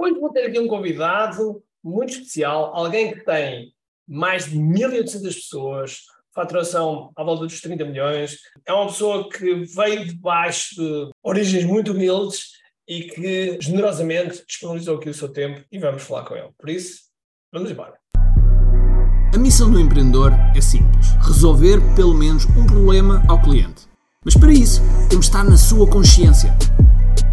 Hoje vou ter aqui um convidado muito especial, alguém que tem mais de 1.800 pessoas, faturação à volta dos 30 milhões. É uma pessoa que veio de baixo de origens muito humildes e que generosamente disponibilizou aqui o seu tempo e vamos falar com ele. Por isso, vamos embora. A missão do empreendedor é simples: resolver pelo menos um problema ao cliente. Mas para isso, temos de estar na sua consciência,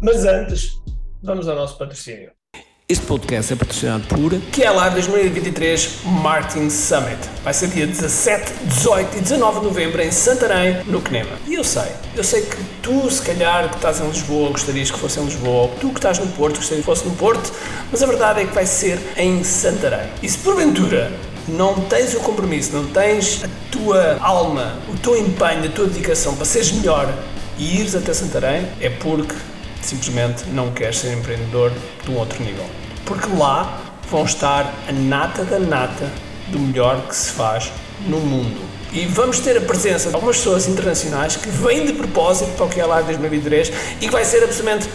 Mas antes, vamos ao nosso patrocínio. Este podcast é patrocinado por que é Live 2023 Marketing Summit. Vai ser dia 17, 18 e 19 de novembro em Santarém, no Quenema. E eu sei, eu sei que tu, se calhar, que estás em Lisboa, gostarias que fosse em Lisboa, ou tu que estás no Porto, gostarias que fosse no Porto, mas a verdade é que vai ser em Santarém. E se porventura não tens o compromisso, não tens a tua alma, o teu empenho, a tua dedicação para seres melhor e ires até Santarém, é porque simplesmente não queres ser empreendedor de um outro nível. Porque lá vão estar a nata da nata do melhor que se faz no mundo. E vamos ter a presença de algumas pessoas internacionais que vêm de propósito para o que é lá 2023 e que vai ser absolutamente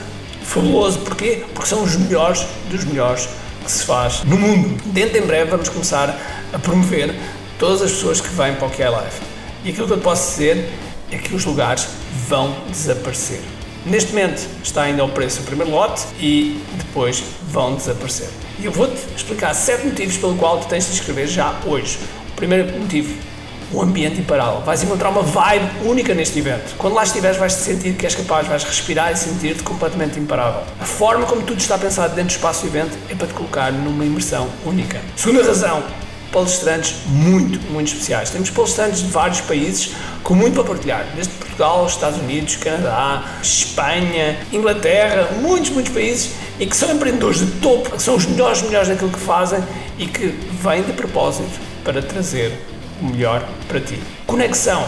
fabuloso. Porquê? Porque são os melhores dos melhores que se faz no mundo. Dentro em breve vamos começar a promover todas as pessoas que vêm para o que é live. E aquilo que eu posso dizer é que os lugares vão desaparecer. Neste momento está ainda ao preço o primeiro lote e depois vão desaparecer. E eu vou-te explicar sete motivos pelo qual tu tens de inscrever já hoje. O primeiro motivo, o ambiente imparável. Vais encontrar uma vibe única neste evento. Quando lá estiveres, vais te sentir que és capaz, vais respirar e sentir-te completamente imparável. A forma como tudo está pensado dentro do espaço do evento é para te colocar numa imersão única. Segunda razão, palestrantes muito, muito especiais. Temos palestrantes de vários países com muito para partilhar, desde Portugal, Estados Unidos, Canadá, Espanha, Inglaterra, muitos, muitos países e que são empreendedores de topo, que são os melhores, melhores naquilo que fazem e que vêm de propósito para trazer o melhor para ti. Conexão.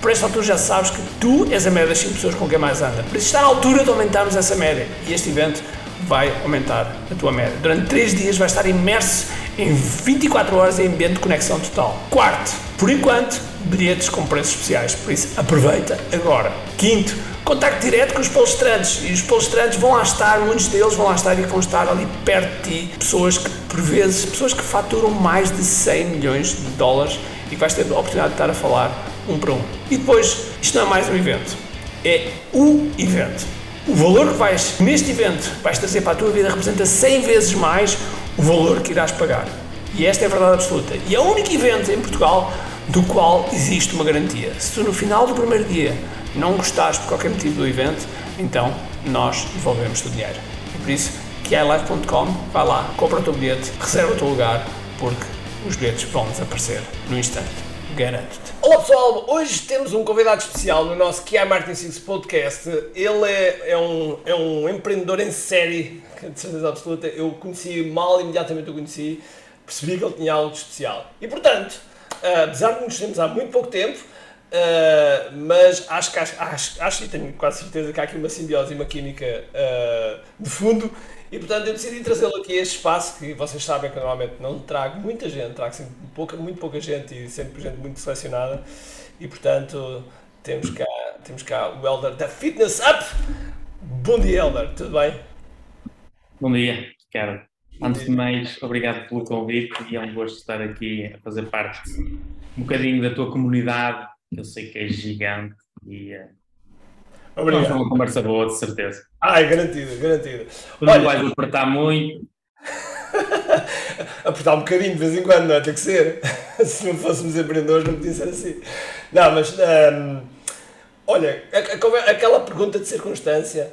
Por esta altura já sabes que tu és a média das 5 pessoas com quem mais anda. Por isso está na altura de aumentarmos essa média. E este evento vai aumentar a tua média. Durante 3 dias vais estar imerso em 24 horas em ambiente de conexão total. Quarto, por enquanto, bilhetes com preços especiais, por isso aproveita agora. Quinto, contacto direto com os palestrantes e os palestrantes vão lá estar, muitos deles vão lá estar e vão estar ali perto de ti, pessoas que, por vezes, pessoas que faturam mais de 100 milhões de dólares e vais ter a oportunidade de estar a falar um para um. E depois, isto não é mais um evento, é o evento. O valor que vais, neste evento, vais trazer para a tua vida representa 100 vezes mais o valor que irás pagar. E esta é a verdade absoluta. E é o único evento em Portugal do qual existe uma garantia. Se tu no final do primeiro dia não gostares por qualquer motivo do evento, então nós devolvemos o dinheiro. E por isso, kialive.com, vai lá, compra o teu bilhete, reserva o teu lugar, porque os bilhetes vão desaparecer no instante. Garanto-te. Olá pessoal, hoje temos um convidado especial no nosso QI Martin Six Podcast. Ele é, é, um, é um empreendedor em série, de certeza absoluta. Eu conheci mal, imediatamente o conheci, percebi que ele tinha algo especial. E portanto, uh, apesar de nos conhecermos há muito pouco tempo, uh, mas acho que acho, acho, acho, e tenho quase certeza que há aqui uma simbiose e uma química uh, de fundo e portanto eu decidi trazê-lo aqui a este espaço que vocês sabem que normalmente não trago muita gente, trago sempre pouca, muito pouca gente e sempre gente muito selecionada. E portanto temos cá, temos cá o Elder da Fitness Up. Bom dia, Elder, tudo bem? Bom dia, Ricardo. Antes de mais, obrigado pelo convite e é um gosto estar aqui a fazer parte um bocadinho da tua comunidade, que eu sei que é gigante e uh, Obrigado. Vamos uma conversa boa, de certeza. Ai, garantido, garantido. Não vais apertar muito. apertar um bocadinho de vez em quando, não é? Tem que ser. Se não fôssemos empreendedores, não podia ser assim. Não, mas. Um, olha, aquela pergunta de circunstância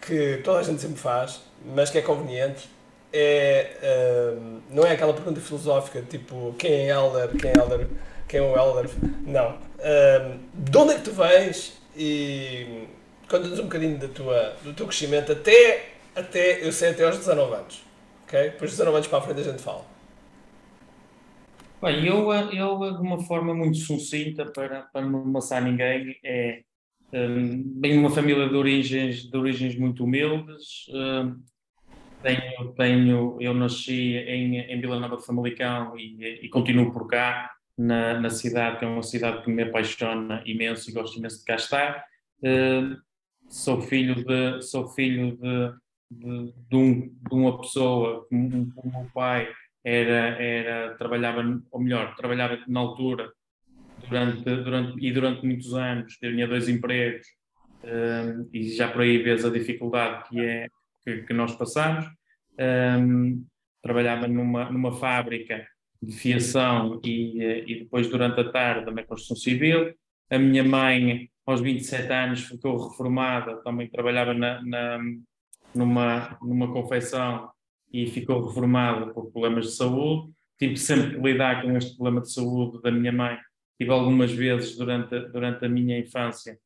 que toda a gente sempre faz, mas que é conveniente, é, um, não é aquela pergunta filosófica tipo quem é Elder, quem é Elder, quem é o Elder. Não. Um, de onde é que tu vens e conta-nos um bocadinho da tua, do teu crescimento até até, eu sei até aos 19 anos. Ok? Depois dos 19 anos para a frente a gente fala. Bem, eu, eu de uma forma muito sucinta, para, para não amassar ninguém, é um, de uma família de origens, de origens muito humildes. Um, tenho, tenho, eu nasci em, em Vila Nova de Famalicão e, e continuo por cá, na, na cidade, que é uma cidade que me apaixona imenso e gosto imenso de cá estar. Uh, sou filho de, sou filho de, de, de, um, de uma pessoa, como o meu pai era, era, trabalhava, ou melhor, trabalhava na altura durante, durante, e durante muitos anos, tinha dois empregos, um, e já por aí vês a dificuldade que é que, que nós passamos. Um, trabalhava numa, numa fábrica de fiação e, e depois durante a tarde na construção civil. A minha mãe, aos 27 anos, ficou reformada, também trabalhava na, na numa, numa confecção e ficou reformada por problemas de saúde. Tive sempre que lidar com este problema de saúde da minha mãe. Tive algumas vezes durante, durante a minha infância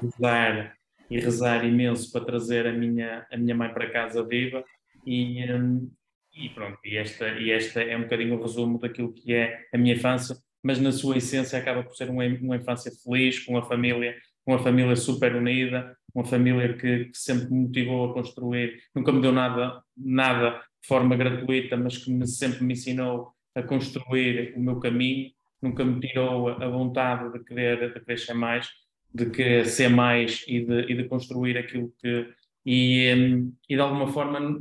rezar e rezar imenso para trazer a minha, a minha mãe para casa viva. E, um, e pronto, e esta, e esta é um bocadinho o resumo daquilo que é a minha infância, mas na sua essência acaba por ser uma, uma infância feliz, com a família, uma família super unida, uma família que, que, sempre me motivou a construir, nunca me deu nada, nada de forma gratuita, mas que me, sempre me ensinou a construir o meu caminho nunca me tirou a vontade de querer, de querer ser mais, de querer ser mais e de, e de construir aquilo que. E, hum, e de alguma forma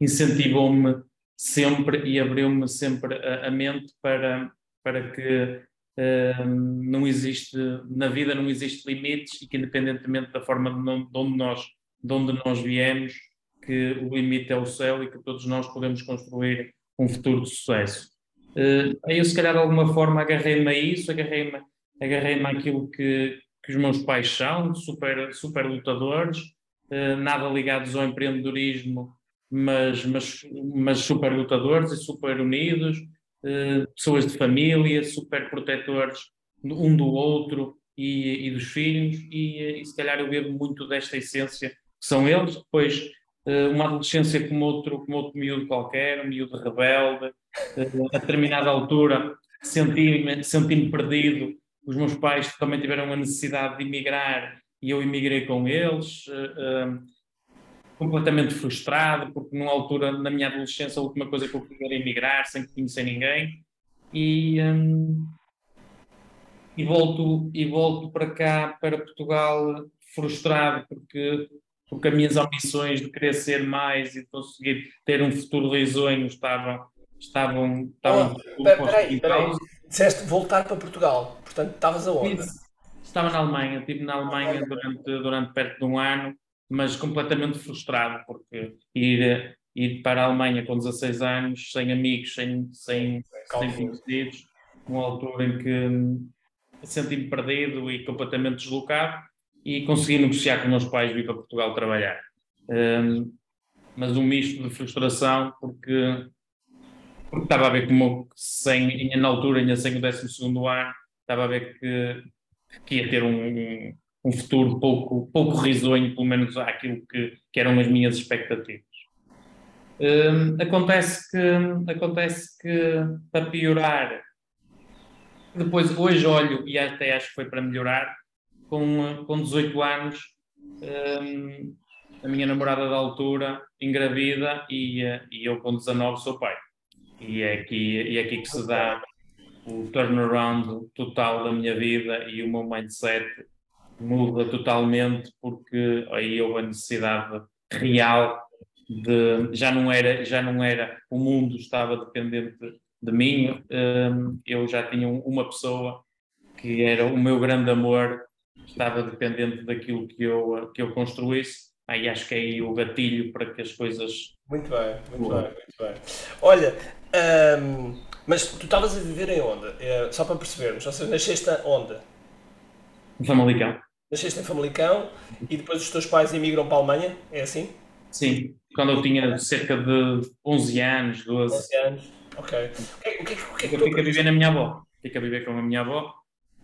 incentivou-me sempre e abriu-me sempre a, a, mente para, para que um, não existe, na vida não existe limites e que independentemente da forma de, onde nós, de onde nós viemos, que o limite é o céu e que todos nós podemos construir um futuro de sucesso. Uh, aí eu, se calhar, de alguma forma, agarrei-me a isso, agarrei-me agarrei àquilo que, que os meus pais são, super, super lutadores, uh, nada ligados ao empreendedorismo, mas, mas, mas super lutadores e super unidos, pessoas de família, super protetores um do outro e, e dos filhos, e, e se calhar eu bebo muito desta essência que são eles. Depois, uma adolescência como outro, como outro miúdo qualquer, um miúdo rebelde, a determinada altura senti-me senti perdido. Os meus pais também tiveram a necessidade de emigrar e eu emigrei com eles, completamente frustrado, porque numa altura, na minha adolescência, a última coisa que eu queria era emigrar, sem conhecer ninguém. E, um, e, volto, e volto para cá, para Portugal, frustrado, porque porque as minhas ambições de querer ser mais e de conseguir ter um futuro risonho estavam estavam. estavam oh, peraí, peraí. Disseste voltar para Portugal, portanto estavas aonde? Estava na Alemanha, estive na Alemanha durante, durante perto de um ano, mas completamente frustrado, porque ir, ir para a Alemanha com 16 anos, sem amigos, sem, sem, sem conhecidos, numa altura em que senti-me perdido e completamente deslocado, e consegui negociar com meus pais vir para Portugal trabalhar. Um, mas um misto de frustração, porque porque estava a ver como sem, na altura, ainda sem o 12 ano, estava a ver que, que ia ter um, um futuro pouco, pouco risonho, pelo menos àquilo que, que eram as minhas expectativas. Hum, acontece, que, acontece que, para piorar, depois hoje olho e até acho que foi para melhorar, com, com 18 anos, hum, a minha namorada da altura engravida e, e eu com 19 sou pai e é aqui, e é aqui que se dá o turnaround total da minha vida e o meu mindset muda totalmente porque aí houve a necessidade real de já não era já não era o mundo estava dependente de mim hum, eu já tinha uma pessoa que era o meu grande amor estava dependente daquilo que eu que eu construísse aí acho que é aí o gatilho para que as coisas muito bem muito bem muito bem olha um, mas tu estavas a viver em onde? É, só para percebermos, ou seja, nasceste onde? Em Famalicão. Nasceste em Famalicão e depois os teus pais emigram para a Alemanha, é assim? Sim, quando eu tinha cerca de 11 anos, 12. 11 anos, ok. O que, o que, o que, é eu fico a viver na minha avó. Fico a viver com a minha avó.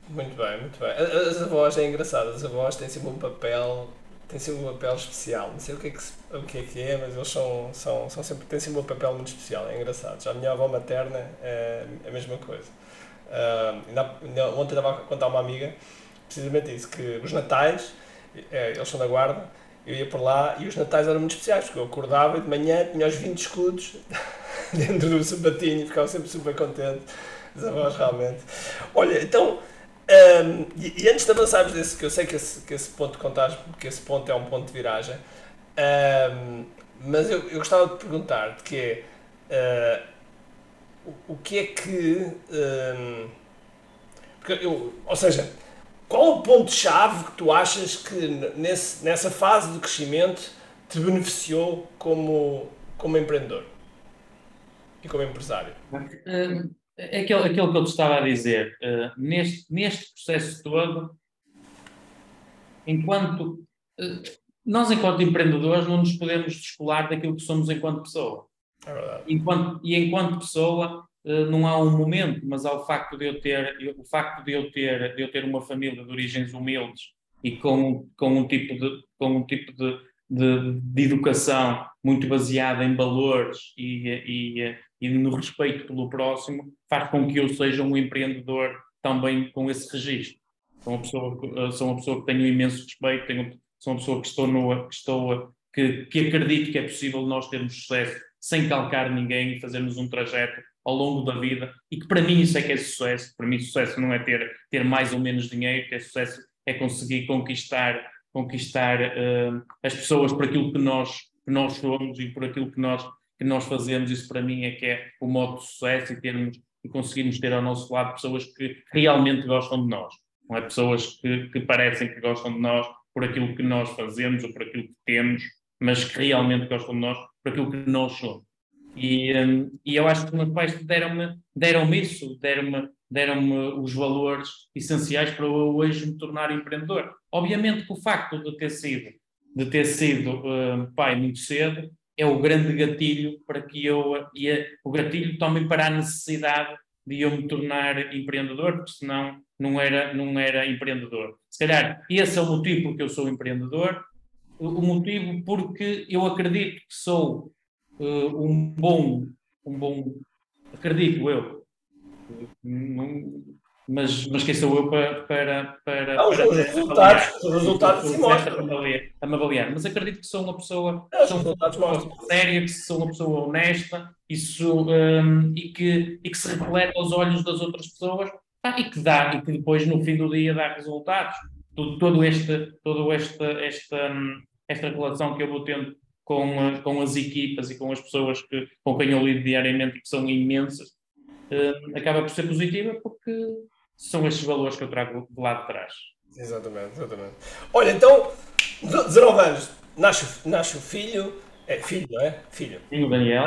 Muito bem, muito bem. As avós é engraçado, as avós têm sempre um papel têm sempre um papel especial. Não sei o que é que, o que, é, que é, mas eles são, são, são sempre, têm sempre um papel muito especial. É engraçado. Já a minha avó materna é a mesma coisa. Uh, ainda, ontem estava a contar uma amiga precisamente isso, que os natais, é, eles são da guarda, eu ia por lá e os natais eram muito especiais, porque eu acordava e de manhã tinha os 20 escudos dentro do sapatinho e ficava sempre super contente. Os avós realmente. Olha, então, um, e, e, antes de avançarmos desse, que eu sei que esse, que esse ponto de contagem, que esse ponto é um ponto de viragem, um, mas eu, eu gostava de perguntar-te que é, uh, o, o, que é que. Um, eu, ou seja, qual o ponto-chave que tu achas que nesse, nessa fase de crescimento te beneficiou como, como empreendedor e como empresário? É aquilo, aquilo que eu te estava a dizer. Uh, neste, neste processo todo, enquanto. Uh, nós, enquanto empreendedores, não nos podemos descolar daquilo que somos enquanto pessoa. É. Enquanto, e enquanto pessoa, não há um momento, mas há o facto de eu ter, o facto de eu ter, de eu ter uma família de origens humildes e com, com um tipo de, com um tipo de, de, de educação muito baseada em valores e, e, e no respeito pelo próximo, faz com que eu seja um empreendedor também com esse registro. Sou uma pessoa, eh, sou uma pessoa que tenho imenso respeito, tenho, sou uma pessoa que estou, no, que, estou que, que acredito que é possível nós termos sucesso sem calcar ninguém e fazermos um trajeto ao longo da vida e que para mim isso é que é sucesso. Para mim sucesso não é ter, ter mais ou menos dinheiro, ter sucesso é conseguir conquistar, conquistar uh, as pessoas por aquilo que nós, que nós somos e por aquilo que nós, que nós fazemos. Isso para mim é que é o modo de sucesso e, termos, e conseguirmos ter ao nosso lado pessoas que realmente gostam de nós. Não é pessoas que, que parecem que gostam de nós por aquilo que nós fazemos ou por aquilo que temos, mas que realmente gostam de nós por aquilo que nós somos. E, um, e eu acho que os meus pais deram-me deram isso, deram-me deram os valores essenciais para eu hoje me tornar empreendedor. Obviamente que o facto de ter sido, de ter sido uh, pai muito cedo é o grande gatilho para que eu, e é o gatilho também para a necessidade de eu me tornar empreendedor, porque senão não era, não era empreendedor. Se calhar esse é o motivo porque eu sou empreendedor, o motivo porque eu acredito que sou um bom, um bom, acredito eu, mas, mas quem sou eu para. para, para, ah, os, para, resultados, os resultados se mostram. A me avaliar, mas acredito que sou uma pessoa, é, sou uma pessoa séria, que sou uma pessoa honesta isso, um, e, que, e que se reflete aos olhos das outras pessoas ah, e que dá, e que depois no fim do dia dá resultados. Todo, todo este, todo esta, esta, hum, esta relação que eu vou tendo com, com as equipas e com as pessoas que, com quem eu lido diariamente, que são imensas, uh, acaba por ser positiva porque são estes valores que eu trago de lá de trás. Exatamente, exatamente. Olha, então, 19 anos, nasce, nasce o filho, é filho, não é? Filho. Filho Daniel.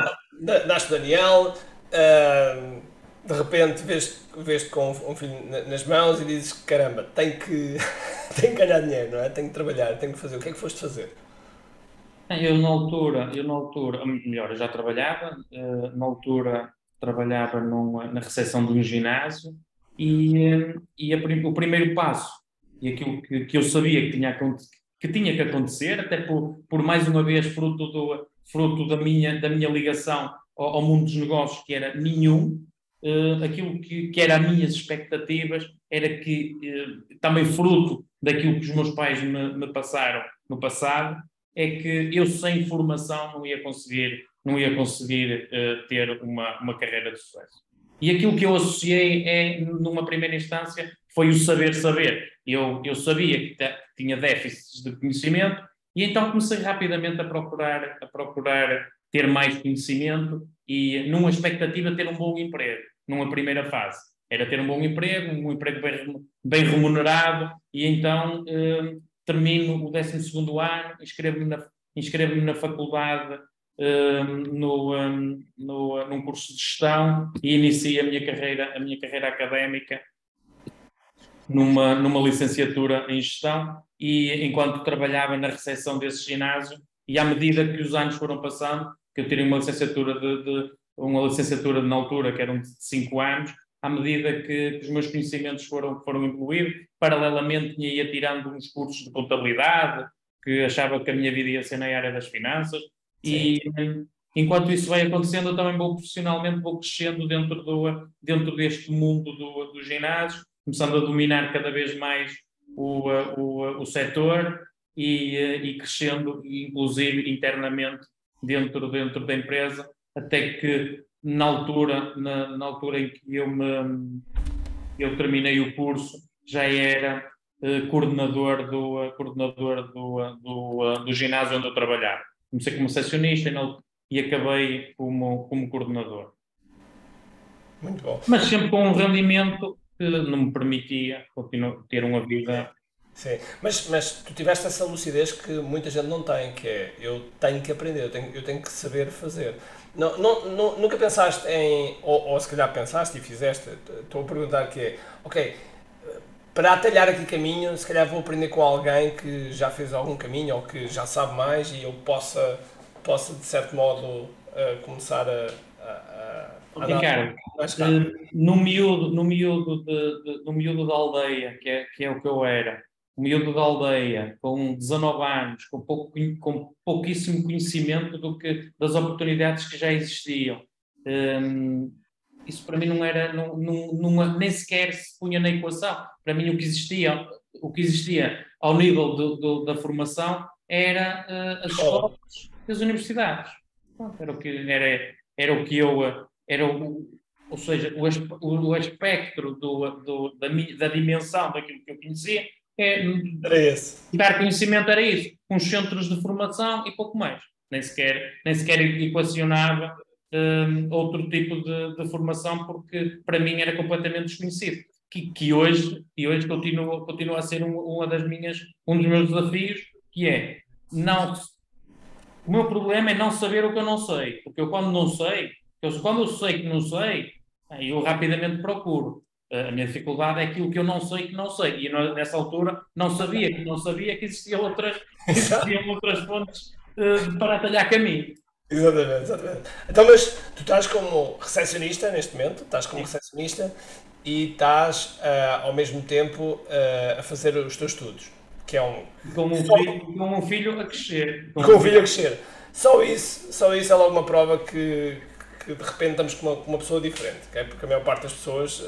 Nasce o Daniel, uh, de repente vês-te vês com um filho nas mãos e dizes: caramba, tenho que, tenho que ganhar dinheiro, não é? Tenho que trabalhar, tenho que fazer. O que é que foste fazer? Eu na altura, eu na altura, melhor, eu já trabalhava, uh, na altura trabalhava numa, na recepção de um ginásio e, uh, e a, o primeiro passo e aquilo que, que eu sabia que tinha, que tinha que acontecer, até por, por mais uma vez fruto, do, fruto da, minha, da minha ligação ao, ao mundo dos negócios, que era nenhum, uh, aquilo que, que eram as minhas expectativas era que, também fruto daquilo que os meus pais me, me passaram no passado, é que eu sem formação não ia conseguir, não ia conseguir uh, ter uma, uma carreira de sucesso. E aquilo que eu associei é, numa primeira instância, foi o saber saber. Eu, eu sabia que tinha déficits de conhecimento e então comecei rapidamente a procurar, a procurar ter mais conhecimento e numa expectativa ter um bom emprego, numa primeira fase. Era ter um bom emprego, um emprego bem, bem remunerado e então eh, termino o 12 ano, inscrevo-me na, inscrevo na faculdade um, no, um, no, num curso de gestão e inicio a minha carreira, a minha carreira académica numa, numa licenciatura em gestão e enquanto trabalhava na recepção desse ginásio e à medida que os anos foram passando, que eu tirei uma licenciatura de, de uma licenciatura na altura que eram de 5 anos, à medida que, que, os meus conhecimentos foram, foram evoluindo, paralelamente ia tirando uns cursos de contabilidade que achava que a minha vida ia ser na área das finanças Sim. e enquanto isso vai acontecendo, eu também vou profissionalmente vou crescendo dentro, do, dentro deste mundo do, do ginásio, começando a dominar cada vez mais o, o, o setor e, e crescendo, inclusive internamente, dentro, dentro da empresa, até que na altura, na, na altura em que eu, me, eu terminei o curso, já era uh, coordenador, do, uh, coordenador do, do, do ginásio onde eu trabalhava. Comecei como sessionista e acabei como, como coordenador. Muito bom. Mas sempre com um rendimento que não me permitia continuar, ter uma vida. Sim, mas, mas tu tiveste essa lucidez que muita gente não tem, que é eu tenho que aprender, eu tenho, eu tenho que saber fazer. Não, não, não, nunca pensaste em, ou, ou se calhar pensaste e fizeste, estou a perguntar que é, ok, para atalhar aqui caminho, se calhar vou aprender com alguém que já fez algum caminho ou que já sabe mais e eu possa, possa de certo modo, uh, começar a, a, a Ricardo, uh, no miúdo, no miúdo, de, de, no miúdo da aldeia, que é, que é o que eu era, o miúdo da aldeia, com 19 anos, com, pouco, com pouquíssimo conhecimento do que, das oportunidades que já existiam. Um, isso para mim não era, não, não, não, nem sequer se punha na equação. Para mim o que existia, o que existia ao nível do, do, da formação era uh, as escolas e as universidades. Era o que, era, era o que eu, era o, ou seja, o, o espectro do, do, da, da dimensão daquilo que eu conhecia é. Dar conhecimento era isso. Uns centros de formação e pouco mais. Nem sequer, nem sequer equacionava um, outro tipo de, de, formação, porque para mim era completamente desconhecido. Que, que hoje, e hoje continua, continua a ser um, uma das minhas, um dos meus desafios, que é não. O meu problema é não saber o que eu não sei. Porque eu, quando não sei, eu, quando eu sei que não sei, eu rapidamente procuro. A minha dificuldade é aquilo que eu não sei que não sei. E nessa altura não sabia que não sabia que existiam outras, existiam outras fontes uh, para atalhar caminho. Exatamente, exatamente. Então, mas tu estás como recepcionista neste momento, estás como recepcionista e estás uh, ao mesmo tempo uh, a fazer os teus estudos, que é um... Como um, filho, como um filho a crescer. Como um filho a crescer. Só isso, só isso é logo uma prova que, que de repente estamos com uma, com uma pessoa diferente, okay? porque a maior parte das pessoas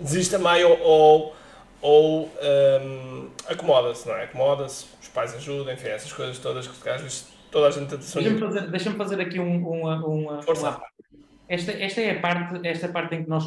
desiste meio ou, ou um, acomoda-se, não é? Acomoda-se, os pais ajudam, enfim, essas coisas todas que às vezes toda a gente Deixa-me fazer, deixa fazer aqui um, uma, uma, uma, esta, esta é a parte, esta parte em que nós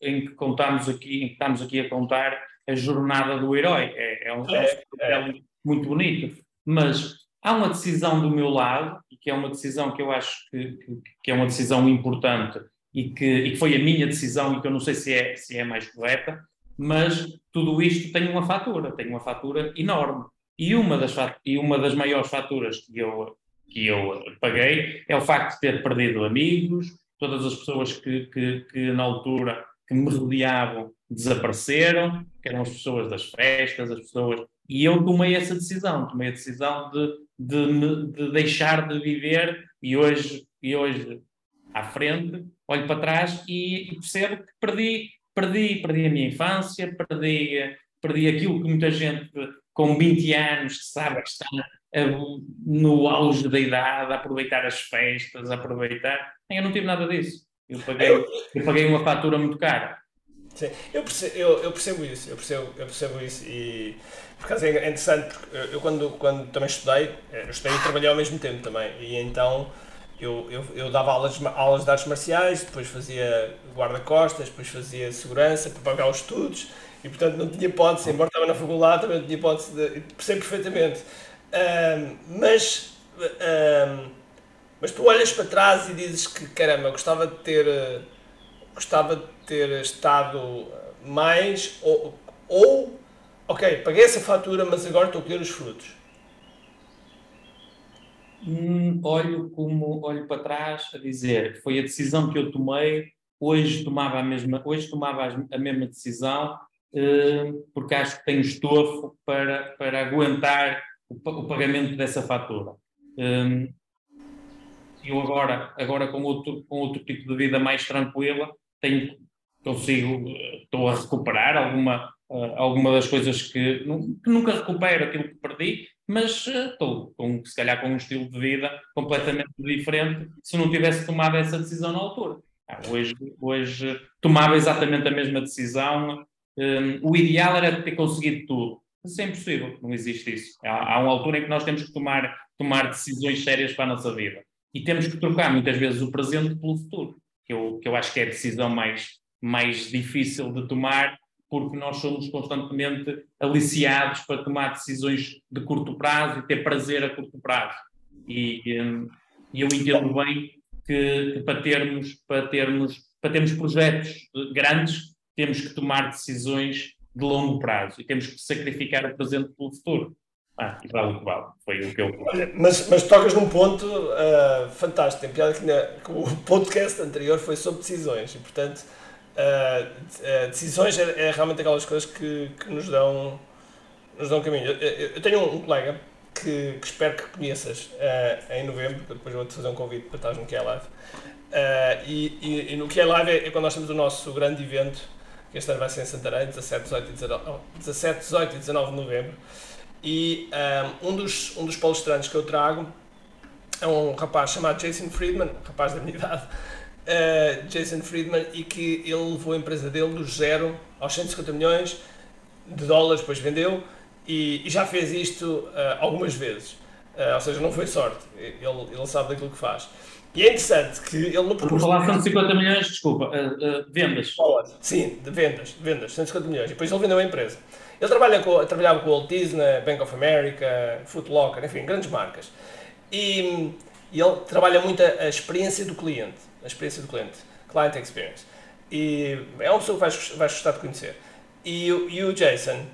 em que contamos aqui, em que estamos aqui a contar a jornada do herói. É, é um, é, é. muito bonito. Mas há uma decisão do meu lado, e que é uma decisão que eu acho que, que, que é uma decisão importante e que, e que foi a minha decisão e que eu não sei se é, se é mais correta, mas tudo isto tem uma fatura, tem uma fatura enorme. E uma das, e uma das maiores faturas que eu, que eu paguei é o facto de ter perdido amigos, todas as pessoas que, que, que na altura que me rodeavam desapareceram, que eram as pessoas das festas, as pessoas. E eu tomei essa decisão, tomei a decisão de, de, de deixar de viver e hoje, e hoje à frente, olho para trás e, e percebo que perdi, perdi, perdi a minha infância, perdi, perdi aquilo que muita gente com 20 anos que sabe que está no auge da idade, a aproveitar as festas, aproveitar. Eu não tive nada disso. Eu paguei, eu paguei uma fatura muito cara. Sim, eu percebo, eu, eu percebo isso, eu percebo, eu percebo isso e por acaso é interessante porque eu quando, quando também estudei, eh, eu estudei e trabalhei ao mesmo tempo também e então eu, eu, eu dava aulas, aulas de artes marciais, depois fazia guarda-costas, depois fazia segurança para pagar os estudos e portanto não tinha hipótese, embora estava na faculdade também não tinha hipótese, de, percebo perfeitamente mas, mas tu olhas para trás e dizes que caramba, gostava de ter, gostava de ter estado mais ou, ou ok, paguei essa fatura, mas agora estou a colher os frutos. Hum, olho como olho para trás a dizer foi a decisão que eu tomei hoje tomava a mesma hoje tomava a mesma decisão porque acho que tenho estofo para para aguentar o, pagamento dessa fatura. Um, eu agora, agora com outro, com outro tipo de vida mais tranquila, tenho, consigo, estou a recuperar alguma, uh, alguma das coisas que, que, nunca recupero aquilo que perdi, mas uh, estou com, se calhar com um estilo de vida completamente diferente se não tivesse tomado essa decisão na altura. Ah, hoje, hoje tomava exatamente a mesma decisão. Um, o ideal era ter conseguido tudo. Isso é impossível, não existe isso. Há, há uma altura em que nós temos que tomar, tomar decisões sérias para a nossa vida. E temos que trocar muitas vezes o presente pelo futuro, que eu, que eu acho que é a decisão mais, mais difícil de tomar, porque nós somos constantemente aliciados para tomar decisões de curto prazo e ter prazer a curto prazo. E, hum, e eu entendo bem que, que, para, termos, para, termos, para termos projetos grandes, temos que tomar decisões de longo prazo e temos que sacrificar o presente pelo futuro. Ah, e vale o que vale. Foi o que eu. Mas, mas tocas num ponto uh, fantástico. Tem piada que, na, que, o podcast anterior foi sobre decisões e, portanto, uh, uh, decisões é, é, realmente aquelas coisas que, que nos dão nos dão caminho. Eu, eu, tenho um, colega que, que, espero que conheças em novembro, depois vou-te fazer um convite para estar no QI Live. E, e, e, no QI Live é, é quando nós temos o nosso grande evento, que este ano vai ser em Santarém, 17, 18 e 19, 17, 18 e 19 de novembro. E um, um, dos, um dos palestrantes que eu trago é um rapaz chamado Jason Friedman, rapaz da minha idade, uh, Jason Friedman, e que ele levou a empresa dele do zero aos 150 milhões de dólares, depois vendeu, e, e já fez isto uh, algumas vezes. Uh, ou seja, não foi sorte, ele, ele sabe daquilo que faz. E é interessante que ele percurso. Vou falar 150 milhões, desculpa, uh, uh, vendas. Sim, de vendas, vendas, 150 milhões. E depois ele vendeu a empresa. Ele trabalha com, trabalhava com o Walt Disney, Bank of America, Foot Locker, enfim, grandes marcas. E, e ele trabalha muito a, a, experiência do cliente, a experiência do cliente, client experience. E é uma pessoa que vais, vais gostar de conhecer. E, e o Jason, um,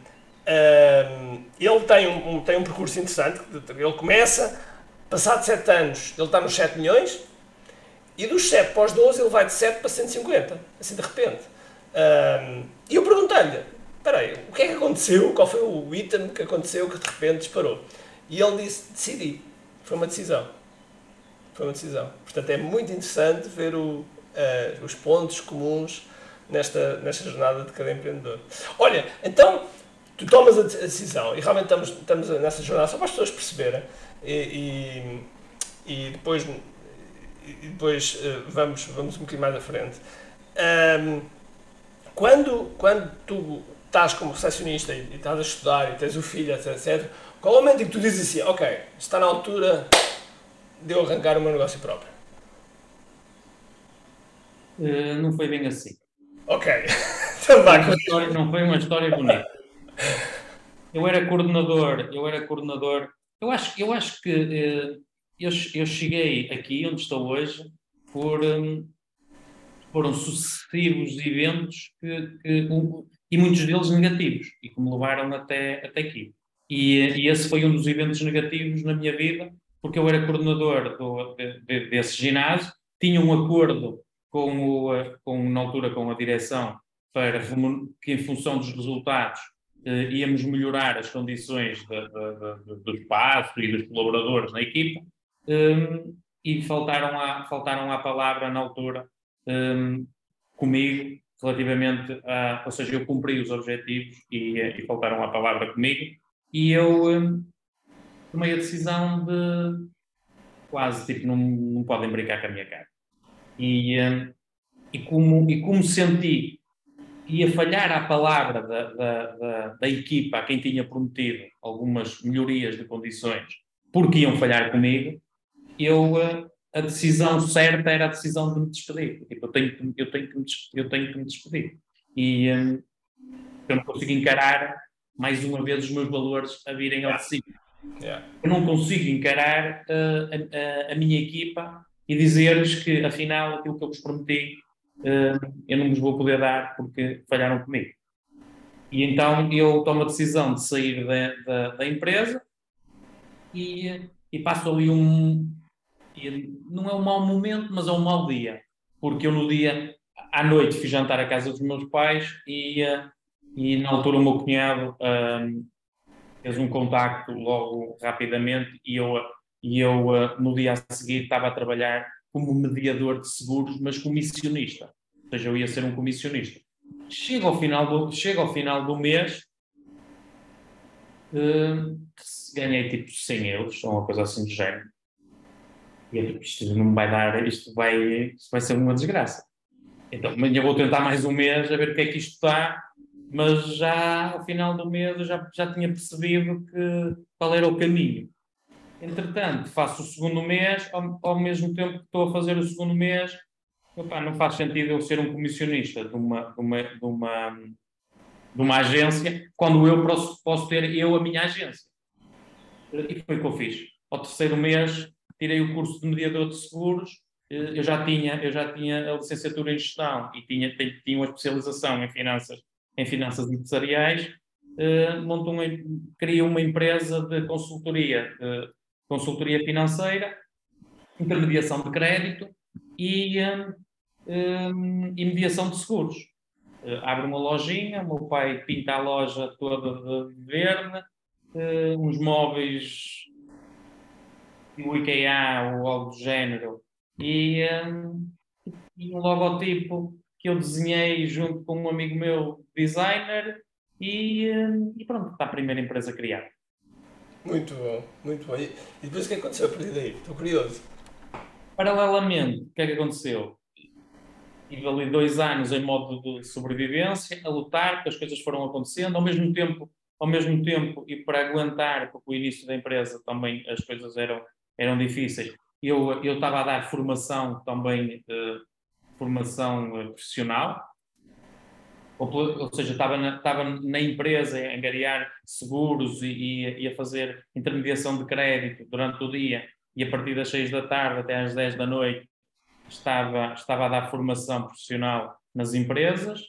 ehm, ele tem um, tem um percurso interessante. Ele começa, passado 7 anos, ele está nos 7 milhões, e dos 7 para os 12 ele vai de 7 para 150, assim de repente. Um, ehm, e eu perguntei-lhe, espera aí, o que é que aconteceu? Qual foi o item que aconteceu que de repente disparou? E ele disse, decidi. Foi uma decisão. Foi uma decisão. Portanto, é muito interessante ver o, uh, os pontos comuns nesta, nesta jornada de cada empreendedor. Olha, então, tu tomas a decisão e realmente estamos, estamos nessa jornada só para as pessoas perceberem e, e, e depois, e depois uh, vamos, vamos um bocadinho mais à frente. Um, quando, quando tu estás como recepcionista e, e estás a estudar e tens o filho, etc, qual é o momento em que tu dizes assim, ok, está na altura de eu arrancar o meu negócio próprio? Uh, não foi bem assim. Ok. então História, não foi uma história bonita. Eu era coordenador, eu era coordenador. Eu acho, eu acho que uh, eu, eu cheguei aqui onde estou hoje por um, foram sucessivos eventos que, que um, e muitos deles negativos, e que me levaram até, até aqui. E, e, esse foi um dos eventos negativos na minha vida, porque eu era coordenador do, de, de, desse ginásio, tinha um acordo com, o, com, na altura com a direção para que, em função dos resultados, eh, íamos melhorar as condições de, de, do espaço e dos colaboradores na equipa, um, e faltaram à, faltaram à palavra na altura um, comigo relativamente a, ou seja, eu cumpri os objetivos e, e faltaram a palavra comigo e eu um, tomei a decisão de quase, tipo, não, não podem brincar com a minha cara. E, um, e, como, e como senti que ia falhar a palavra da, da, da, da equipa a quem tinha prometido algumas melhorias de condições, porque iam falhar comigo, eu uh, a decisão certa era a decisão de me despedir. Tipo, eu, tenho, eu, tenho que me, eu tenho que me despedir. E um, eu não consigo encarar mais uma vez os meus valores a virem ao de cima. Yeah. Eu não consigo encarar uh, a, a, minha equipa e dizer-lhes que, afinal, aquilo que eu vos prometi, uh, eu não vos vou poder dar porque falharam comigo. E então eu tomo a decisão de sair da, da, da empresa e, e passo ali um, não é um mau momento, mas é um mau dia. Porque eu no dia, à noite, fui jantar à casa dos meus pais e, uh, e na altura o meu cunhado fez um contacto logo rapidamente e eu, e eu uh, no dia a seguir estava a trabalhar como mediador de seguros, mas comissionista. Ou seja, eu ia ser um comissionista. Chega ao final do, chega ao final do mês, Uh, ganhei tipo 100 euros, ou uma coisa assim do género. E eu isto não vai dar, isto vai, isto vai ser uma desgraça. Então, amanhã vou tentar mais um mês a ver o que é que isto dá, mas já ao final do mês já, já tinha percebido que, qual era o caminho. Entretanto, faço o segundo mês, ao, ao mesmo tempo que estou a fazer o segundo mês, opa, não faz sentido eu ser um comissionista de uma, de uma, de uma, de uma agência quando eu posso, posso ter eu a minha agência. E foi o que eu fiz. Ao terceiro mês, tirei o curso de mediador de seguros. Eu já tinha, eu já tinha a licenciatura em gestão e tinha, tinha uma especialização em finanças, em finanças empresariais. Uh, monto uma, uma empresa de consultoria, de consultoria financeira, intermediação de crédito e, um, um, e mediação de seguros. Abre uma lojinha, o meu pai pinta a loja toda de verde, uns móveis o IKEA ou algo do género e, um, e um logotipo que eu desenhei junto com um amigo meu, designer, e, um, e pronto, está a primeira empresa criada. Muito bom, muito bom. E depois o que aconteceu a partir daí? Estou curioso. Paralelamente, o que é que aconteceu? Tive ali dois anos em modo de sobrevivência, a lutar, porque as coisas foram acontecendo, ao mesmo tempo ao mesmo tempo, e para aguentar, porque o início da empresa também as coisas eram, eram difíceis, eu, eu estava a dar formação também, eh, formação eh, profissional, ou, ou, seja, estava na, estava na empresa a angariar seguros e, e, a fazer intermediação de crédito durante o dia, e a partir das 6 da tarde até às 10 da noite estava, estava a dar formação profissional nas empresas,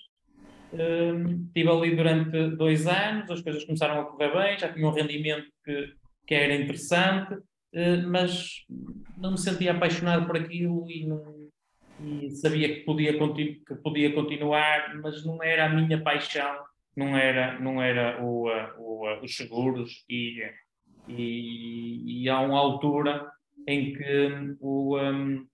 estive ali durante dois anos, as coisas começaram a correr bem, já tinha um rendimento que, que era interessante, uh, mas não me sentia apaixonado por aquilo e, não, e sabia que podia, que podia continuar, mas não era a minha paixão, não era, não era o, o, os seguros. E, e, e há uma altura em que o, um,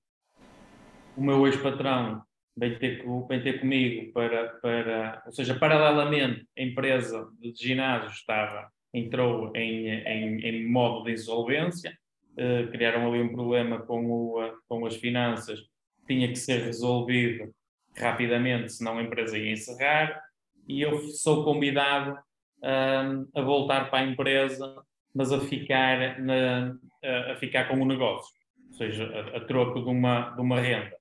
o meu ex-patrão vem ter, vem ter comigo para, para, ou seja, paralelamente a empresa de ginásio estava, entrou em, em, em modo de insolvência, uh, criaram ali um problema com, o, com as finanças, tinha que ser resolvido rapidamente, senão a empresa ia encerrar, e eu sou convidado uh, a voltar para a empresa, mas a ficar, na, a, ficar com o negócio, ou seja, a, a troco de uma, de uma renda.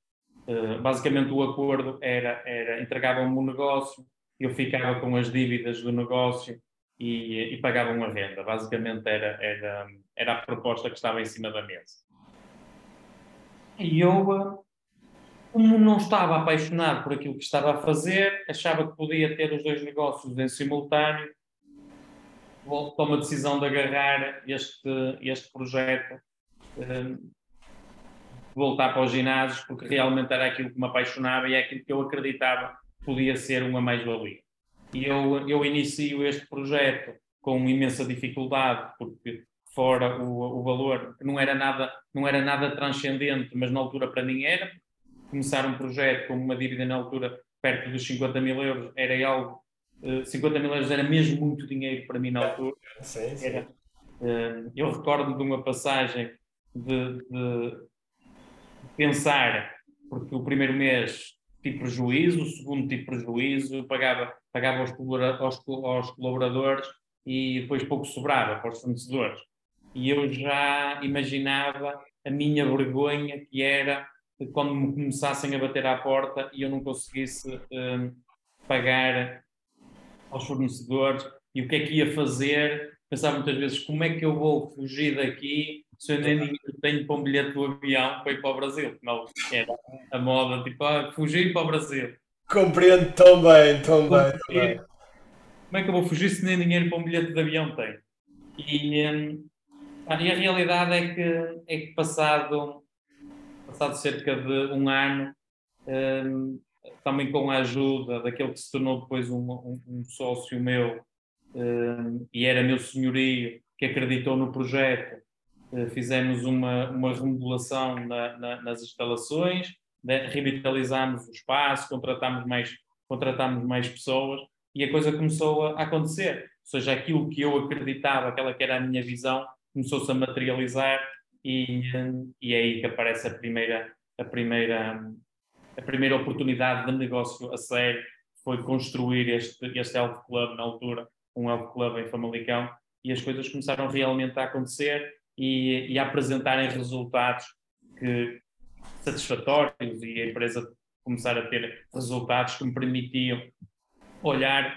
Eh, basicamente o acordo era, era entregavam-me o negócio, eu ficava com as dívidas do negócio e, e pagavam a renda. Basicamente era, era, era a proposta que estava em cima da mesa. E eu, como não estava apaixonado por aquilo que estava a fazer, achava que podia ter os dois negócios em simultâneo, tomo a decisão de agarrar este, este projeto eh, voltar para os ginásios, porque realmente era aquilo que me apaixonava e é aquilo que eu acreditava podia ser uma mais-valia. E eu, eu inicio este projeto com imensa dificuldade, porque fora o, o valor, não era, nada, não era nada transcendente, mas na altura para mim era. Começar um projeto com uma dívida na altura perto dos 50 mil euros era algo. 50 eh, mil euros era mesmo muito dinheiro para mim na altura. Sim, sim. Era, eh, eu recordo de uma passagem de, de, pensar, porque o primeiro mês tive prejuízo, o segundo tive prejuízo, pagava, pagava aos, aos, aos colaboradores e depois pouco sobrava para os fornecedores. E eu já imaginava a minha vergonha que era quando me começassem a bater à porta e eu não conseguisse um, pagar aos fornecedores e o que é que ia fazer. Pensava muitas vezes como é que eu vou fugir daqui se eu nem tenho para um bilhete do avião para ir para o Brasil. Não, era a moda, tipo, ah, fugir para o Brasil. Compreendo tão bem, tão bem, tão bem. Como é que eu vou fugir se nem dinheiro para um bilhete de avião tenho? E, hum, e a realidade é que, é que passado, passado cerca de um ano, um, também com a ajuda daquele que se tornou depois um, um, um sócio meu um, e era meu senhorio, que acreditou no projeto, eh, fizemos uma, uma remodelação na, na, nas instalações, revitalizámos o espaço, contratámos mais, contratámos mais pessoas e a coisa começou a acontecer. seja, aquilo que eu acreditava, aquela que era a minha visão, começou-se a materializar e, e é aí que aparece a primeira, a primeira, a primeira oportunidade de negócio a sério, foi construir este, este Health Club na altura, um Health Club em Famalicão, e as coisas começaram realmente a acontecer e, e a apresentarem resultados que, satisfatórios e a empresa começar a ter resultados que me permitiam olhar